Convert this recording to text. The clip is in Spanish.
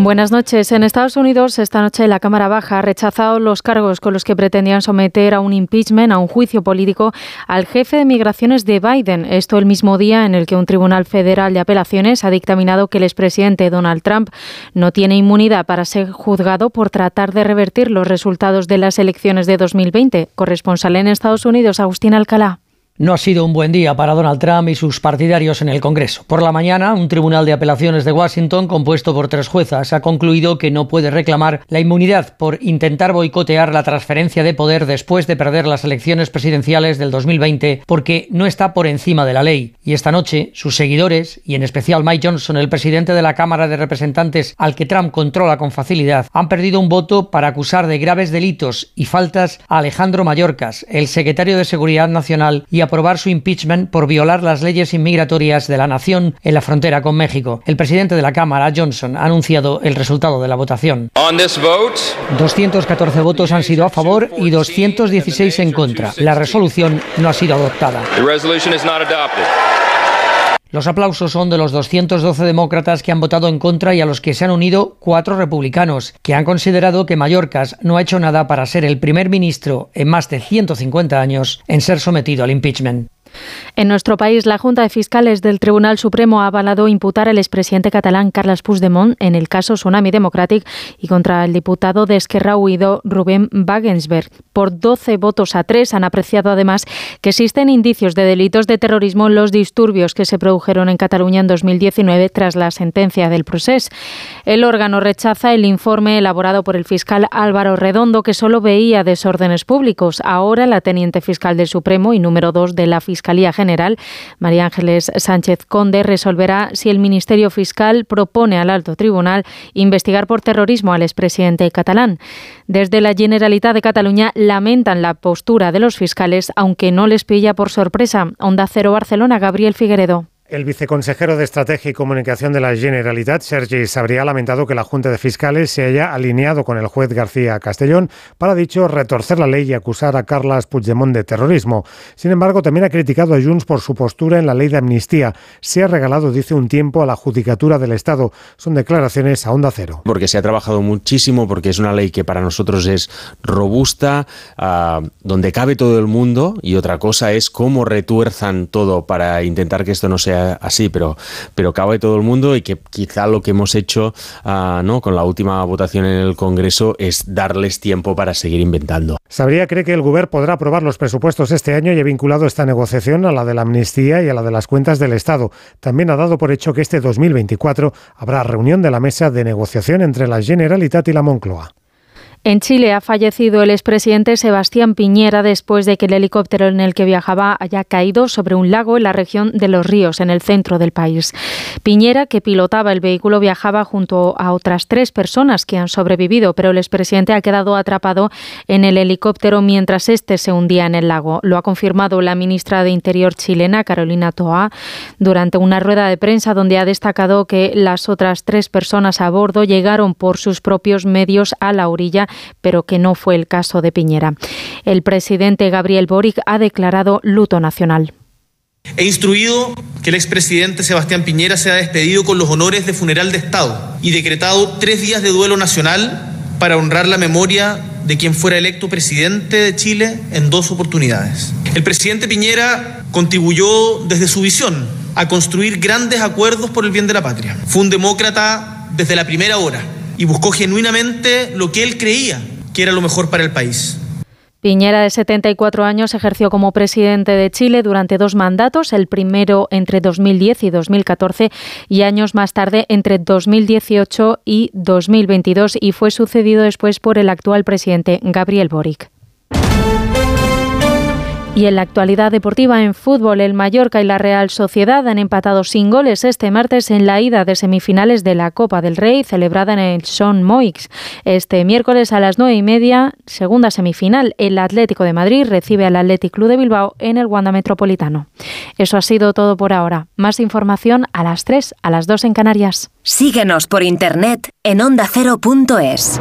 Buenas noches. En Estados Unidos, esta noche la Cámara Baja ha rechazado los cargos con los que pretendían someter a un impeachment, a un juicio político, al jefe de migraciones de Biden. Esto el mismo día en el que un tribunal federal de apelaciones ha dictaminado que el expresidente Donald Trump no tiene inmunidad para ser juzgado por tratar de revertir los resultados de las elecciones de 2020. Corresponsal en Estados Unidos, Agustín Alcalá. No ha sido un buen día para Donald Trump y sus partidarios en el Congreso. Por la mañana, un tribunal de apelaciones de Washington, compuesto por tres juezas, ha concluido que no puede reclamar la inmunidad por intentar boicotear la transferencia de poder después de perder las elecciones presidenciales del 2020 porque no está por encima de la ley. Y esta noche, sus seguidores, y en especial Mike Johnson, el presidente de la Cámara de Representantes al que Trump controla con facilidad, han perdido un voto para acusar de graves delitos y faltas a Alejandro Mayorkas, el secretario de Seguridad Nacional y a aprobar su impeachment por violar las leyes inmigratorias de la nación en la frontera con México. El presidente de la Cámara, Johnson, ha anunciado el resultado de la votación. 214 votos han sido a favor y 216 en contra. La resolución no ha sido adoptada. Los aplausos son de los 212 demócratas que han votado en contra y a los que se han unido cuatro republicanos, que han considerado que Mallorcas no ha hecho nada para ser el primer ministro en más de 150 años en ser sometido al impeachment. En nuestro país, la Junta de Fiscales del Tribunal Supremo ha avalado imputar al expresidente catalán Carles Puigdemont en el caso Tsunami Democratic y contra el diputado de Esquerra Huido Rubén Wagensberg. Por 12 votos a 3 han apreciado además que existen indicios de delitos de terrorismo en los disturbios que se produjeron en Cataluña en 2019 tras la sentencia del proceso. El órgano rechaza el informe elaborado por el fiscal Álvaro Redondo que solo veía desórdenes públicos. Ahora la teniente fiscal del Supremo y número 2 de la Fiscalía General, María Ángeles Sánchez Conde, resolverá si el Ministerio Fiscal propone al alto tribunal investigar por terrorismo al expresidente catalán. Desde la Generalitat de Cataluña lamentan la postura de los fiscales, aunque no les pilla por sorpresa. Onda Cero Barcelona, Gabriel Figueredo. El viceconsejero de Estrategia y Comunicación de la Generalitat, Sergi Sabría, ha lamentado que la Junta de Fiscales se haya alineado con el juez García Castellón para, dicho, retorcer la ley y acusar a Carlas Puigdemont de terrorismo. Sin embargo, también ha criticado a Junts por su postura en la ley de amnistía. Se ha regalado, dice, un tiempo a la Judicatura del Estado. Son declaraciones a onda cero. Porque se ha trabajado muchísimo, porque es una ley que para nosotros es robusta, uh, donde cabe todo el mundo, y otra cosa es cómo retuerzan todo para intentar que esto no sea así, pero, pero cabe todo el mundo y que quizá lo que hemos hecho uh, ¿no? con la última votación en el Congreso es darles tiempo para seguir inventando. Sabría cree que el Gobierno podrá aprobar los presupuestos este año y ha vinculado esta negociación a la de la amnistía y a la de las cuentas del Estado. También ha dado por hecho que este 2024 habrá reunión de la mesa de negociación entre la Generalitat y la Moncloa. En Chile ha fallecido el expresidente Sebastián Piñera después de que el helicóptero en el que viajaba haya caído sobre un lago en la región de Los Ríos, en el centro del país. Piñera, que pilotaba el vehículo, viajaba junto a otras tres personas que han sobrevivido, pero el expresidente ha quedado atrapado en el helicóptero mientras este se hundía en el lago. Lo ha confirmado la ministra de Interior chilena, Carolina Toa, durante una rueda de prensa donde ha destacado que las otras tres personas a bordo llegaron por sus propios medios a la orilla pero que no fue el caso de Piñera. El presidente Gabriel Boric ha declarado luto nacional. He instruido que el expresidente Sebastián Piñera sea despedido con los honores de funeral de Estado y decretado tres días de duelo nacional para honrar la memoria de quien fuera electo presidente de Chile en dos oportunidades. El presidente Piñera contribuyó desde su visión a construir grandes acuerdos por el bien de la patria. Fue un demócrata desde la primera hora y buscó genuinamente lo que él creía que era lo mejor para el país. Piñera, de 74 años, ejerció como presidente de Chile durante dos mandatos, el primero entre 2010 y 2014 y años más tarde entre 2018 y 2022 y fue sucedido después por el actual presidente Gabriel Boric. Y en la actualidad deportiva en fútbol, el Mallorca y la Real Sociedad han empatado sin goles este martes en la ida de semifinales de la Copa del Rey celebrada en el Son Moix. Este miércoles a las nueve y media, segunda semifinal, el Atlético de Madrid recibe al Athletic Club de Bilbao en el Wanda Metropolitano. Eso ha sido todo por ahora. Más información a las 3, a las 2 en Canarias. Síguenos por internet en ondacero.es.